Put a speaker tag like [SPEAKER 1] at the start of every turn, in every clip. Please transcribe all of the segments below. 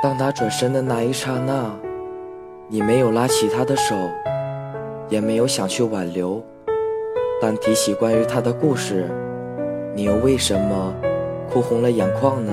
[SPEAKER 1] 当他转身的那一刹那，你没有拉起他的手，也没有想去挽留。但提起关于他的故事，你又为什么哭红了眼眶呢？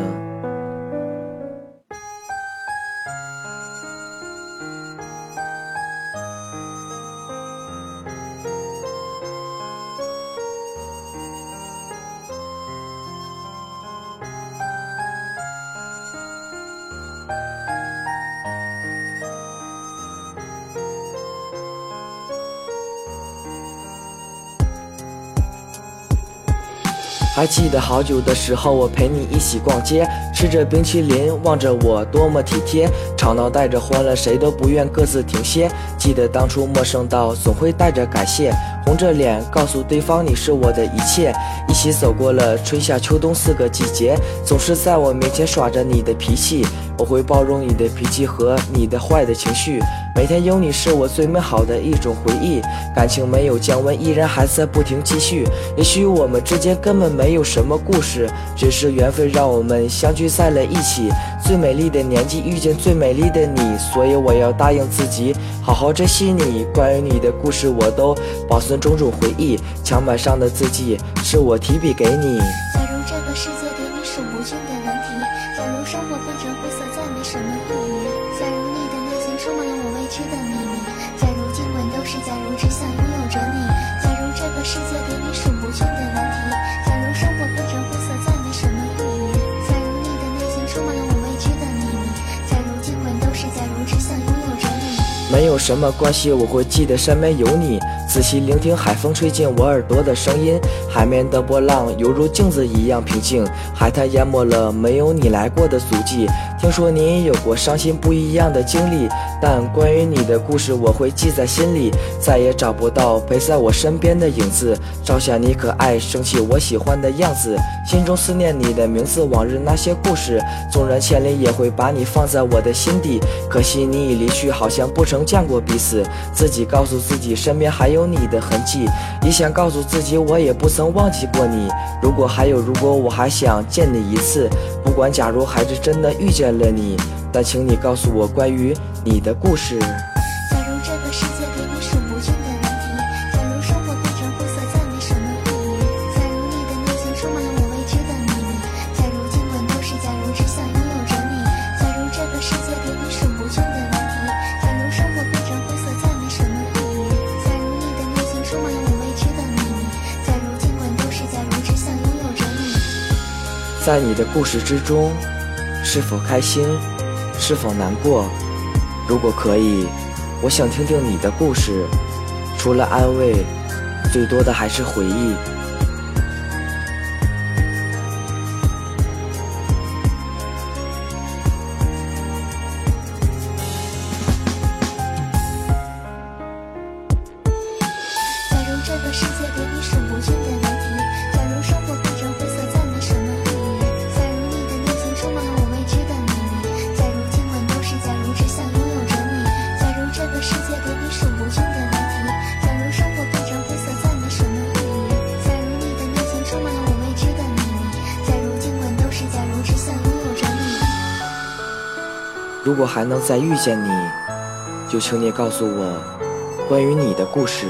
[SPEAKER 1] 还记得好久的时候，我陪你一起逛街，吃着冰淇淋，望着我多么体贴，吵闹带着欢乐，谁都不愿各自停歇。记得当初陌生到总会带着感谢，红着脸告诉对方你是我的一切，一起走过了春夏秋冬四个季节，总是在我面前耍着你的脾气，我会包容你的脾气和你的坏的情绪。每天有你是我最美好的一种回忆，感情没有降温，依然还在不停继续。也许我们之间根本没有什么故事，只是缘分让我们相聚在了一起。最美丽的年纪遇见最美丽的你，所以我要答应自己，好好珍惜你。关于你的故事，我都保存种种回忆。墙板上的字迹是我提笔给你。
[SPEAKER 2] 假如这个世界给你数不尽的难题，假如生活变成灰色再没什么意义，假如你的内心充满了我知的秘密，假如今晚都是假如，只想拥有着你。假如这个世界给你数不尽的难题，假如生活变成灰色再没什么意义，假如你的内心充满了我未知的秘密，假如今晚都是假如，只想拥有着你。
[SPEAKER 1] 没有什么关系，我会记得身边有你。仔细聆听海风吹进我耳朵的声音，海面的波浪犹如镜子一样平静，海滩淹没了没有你来过的足迹。听说你也有过伤心不一样的经历，但关于你的故事我会记在心里，再也找不到陪在我身边的影子。照下你可爱、生气我喜欢的样子，心中思念你的名字，往日那些故事，纵然千里也会把你放在我的心底。可惜你已离去，好像不曾见过彼此。自己告诉自己，身边还有你的痕迹，也想告诉自己，我也不曾忘记过你。如果还有如果，我还想见你一次。不管假如还是真的遇见了你，但请你告诉我关于你的故事。
[SPEAKER 2] 假如这个世界给你数不尽的难题，假如生活变成灰色再没什么意义，假如你的内心充满了我未知的秘密，假如尽管都是假如，只想拥有着你。假如这个世界给你数不尽的难题，假如生活变成灰色再没什么意义，假如你的内心充满了我未知的秘密，假如尽管都是假如，只想拥有着你。
[SPEAKER 1] 在你的故事之中，是否开心，是否难过？如果可以，我想听听你的故事。除了安慰，最多的还是回忆。如果还能再遇见你，就请你告诉我关于你的故事。